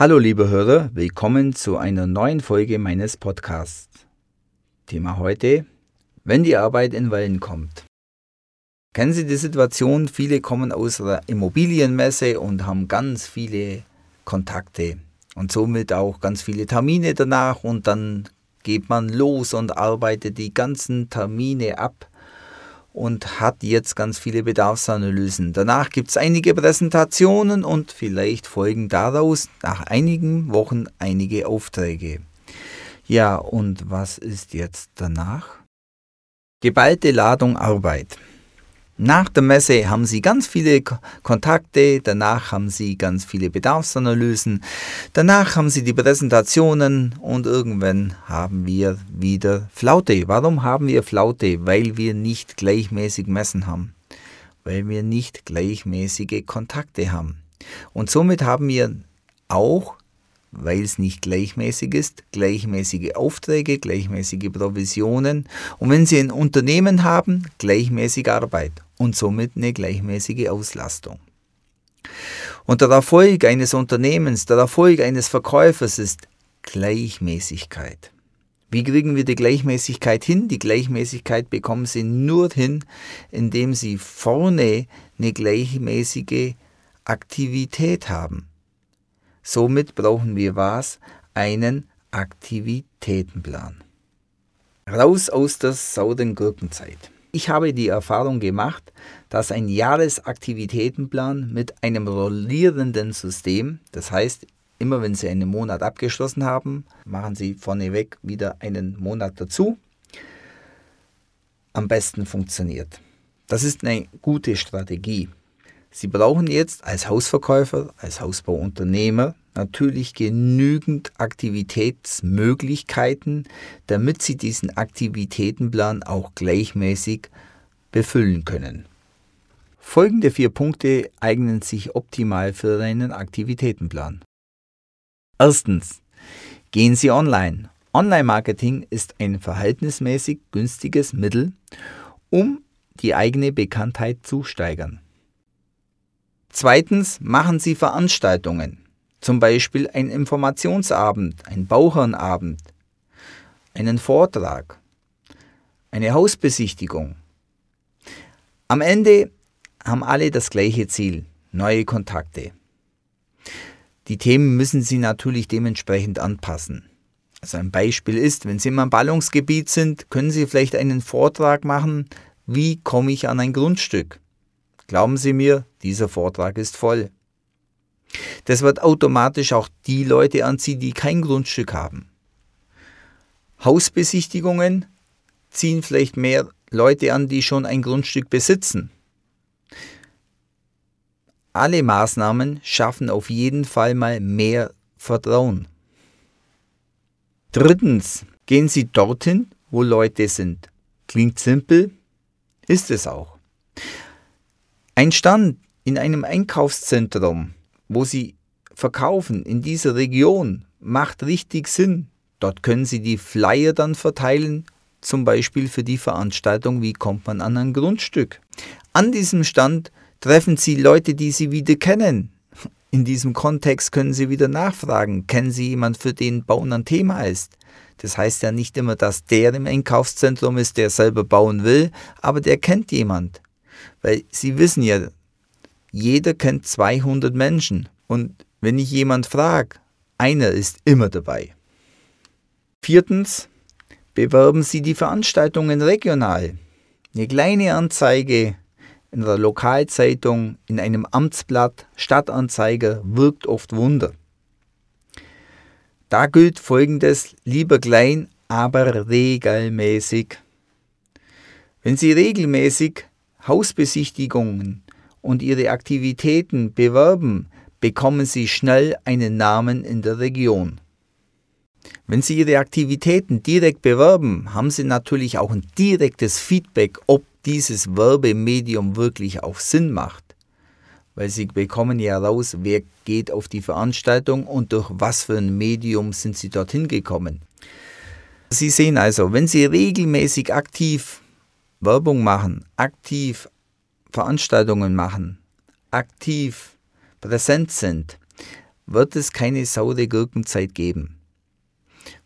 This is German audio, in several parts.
Hallo liebe Hörer, willkommen zu einer neuen Folge meines Podcasts. Thema heute, wenn die Arbeit in Wellen kommt. Kennen Sie die Situation, viele kommen aus der Immobilienmesse und haben ganz viele Kontakte und somit auch ganz viele Termine danach und dann geht man los und arbeitet die ganzen Termine ab und hat jetzt ganz viele Bedarfsanalysen. Danach gibt es einige Präsentationen und vielleicht folgen daraus nach einigen Wochen einige Aufträge. Ja, und was ist jetzt danach? Geballte Ladung Arbeit. Nach der Messe haben Sie ganz viele Kontakte, danach haben Sie ganz viele Bedarfsanalysen, danach haben Sie die Präsentationen und irgendwann haben wir wieder Flaute. Warum haben wir Flaute? Weil wir nicht gleichmäßig messen haben, weil wir nicht gleichmäßige Kontakte haben. Und somit haben wir auch weil es nicht gleichmäßig ist, gleichmäßige Aufträge, gleichmäßige Provisionen und wenn Sie ein Unternehmen haben, gleichmäßige Arbeit und somit eine gleichmäßige Auslastung. Und der Erfolg eines Unternehmens, der Erfolg eines Verkäufers ist Gleichmäßigkeit. Wie kriegen wir die Gleichmäßigkeit hin? Die Gleichmäßigkeit bekommen Sie nur hin, indem Sie vorne eine gleichmäßige Aktivität haben. Somit brauchen wir was? Einen Aktivitätenplan. Raus aus der sauren Gurkenzeit. Ich habe die Erfahrung gemacht, dass ein Jahresaktivitätenplan mit einem rollierenden System, das heißt, immer wenn Sie einen Monat abgeschlossen haben, machen Sie vorneweg wieder einen Monat dazu, am besten funktioniert. Das ist eine gute Strategie. Sie brauchen jetzt als Hausverkäufer, als Hausbauunternehmer natürlich genügend Aktivitätsmöglichkeiten, damit Sie diesen Aktivitätenplan auch gleichmäßig befüllen können. Folgende vier Punkte eignen sich optimal für einen Aktivitätenplan. Erstens. Gehen Sie online. Online-Marketing ist ein verhältnismäßig günstiges Mittel, um die eigene Bekanntheit zu steigern. Zweitens machen Sie Veranstaltungen, zum Beispiel ein Informationsabend, ein Bauherrenabend, einen Vortrag, eine Hausbesichtigung. Am Ende haben alle das gleiche Ziel, neue Kontakte. Die Themen müssen Sie natürlich dementsprechend anpassen. Also ein Beispiel ist, wenn Sie im Ballungsgebiet sind, können Sie vielleicht einen Vortrag machen, wie komme ich an ein Grundstück. Glauben Sie mir, dieser Vortrag ist voll. Das wird automatisch auch die Leute anziehen, die kein Grundstück haben. Hausbesichtigungen ziehen vielleicht mehr Leute an, die schon ein Grundstück besitzen. Alle Maßnahmen schaffen auf jeden Fall mal mehr Vertrauen. Drittens, gehen Sie dorthin, wo Leute sind. Klingt simpel, ist es auch. Ein Stand in einem Einkaufszentrum, wo Sie verkaufen in dieser Region, macht richtig Sinn. Dort können Sie die Flyer dann verteilen, zum Beispiel für die Veranstaltung, wie kommt man an ein Grundstück. An diesem Stand treffen Sie Leute, die Sie wieder kennen. In diesem Kontext können Sie wieder nachfragen, kennen Sie jemanden, für den Bauen ein Thema ist. Das heißt ja nicht immer, dass der im Einkaufszentrum ist, der selber bauen will, aber der kennt jemand. Weil Sie wissen ja, jeder kennt 200 Menschen. Und wenn ich jemand frage, einer ist immer dabei. Viertens, bewerben Sie die Veranstaltungen regional. Eine kleine Anzeige in der Lokalzeitung, in einem Amtsblatt, Stadtanzeiger wirkt oft Wunder. Da gilt folgendes, lieber klein, aber regelmäßig. Wenn Sie regelmäßig Hausbesichtigungen und ihre Aktivitäten bewerben, bekommen sie schnell einen Namen in der Region. Wenn Sie Ihre Aktivitäten direkt bewerben, haben Sie natürlich auch ein direktes Feedback, ob dieses Werbemedium wirklich auch Sinn macht. Weil Sie bekommen ja raus, wer geht auf die Veranstaltung und durch was für ein Medium sind Sie dorthin gekommen. Sie sehen also, wenn Sie regelmäßig aktiv Werbung machen, aktiv Veranstaltungen machen, aktiv präsent sind, wird es keine saure Gurkenzeit geben.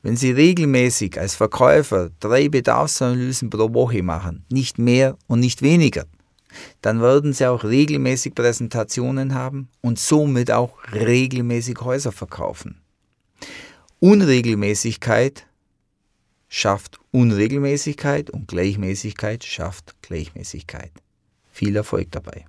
Wenn Sie regelmäßig als Verkäufer drei Bedarfsanalysen pro Woche machen, nicht mehr und nicht weniger, dann werden Sie auch regelmäßig Präsentationen haben und somit auch regelmäßig Häuser verkaufen. Unregelmäßigkeit schafft Unregelmäßigkeit und Gleichmäßigkeit schafft Gleichmäßigkeit. Viel Erfolg dabei.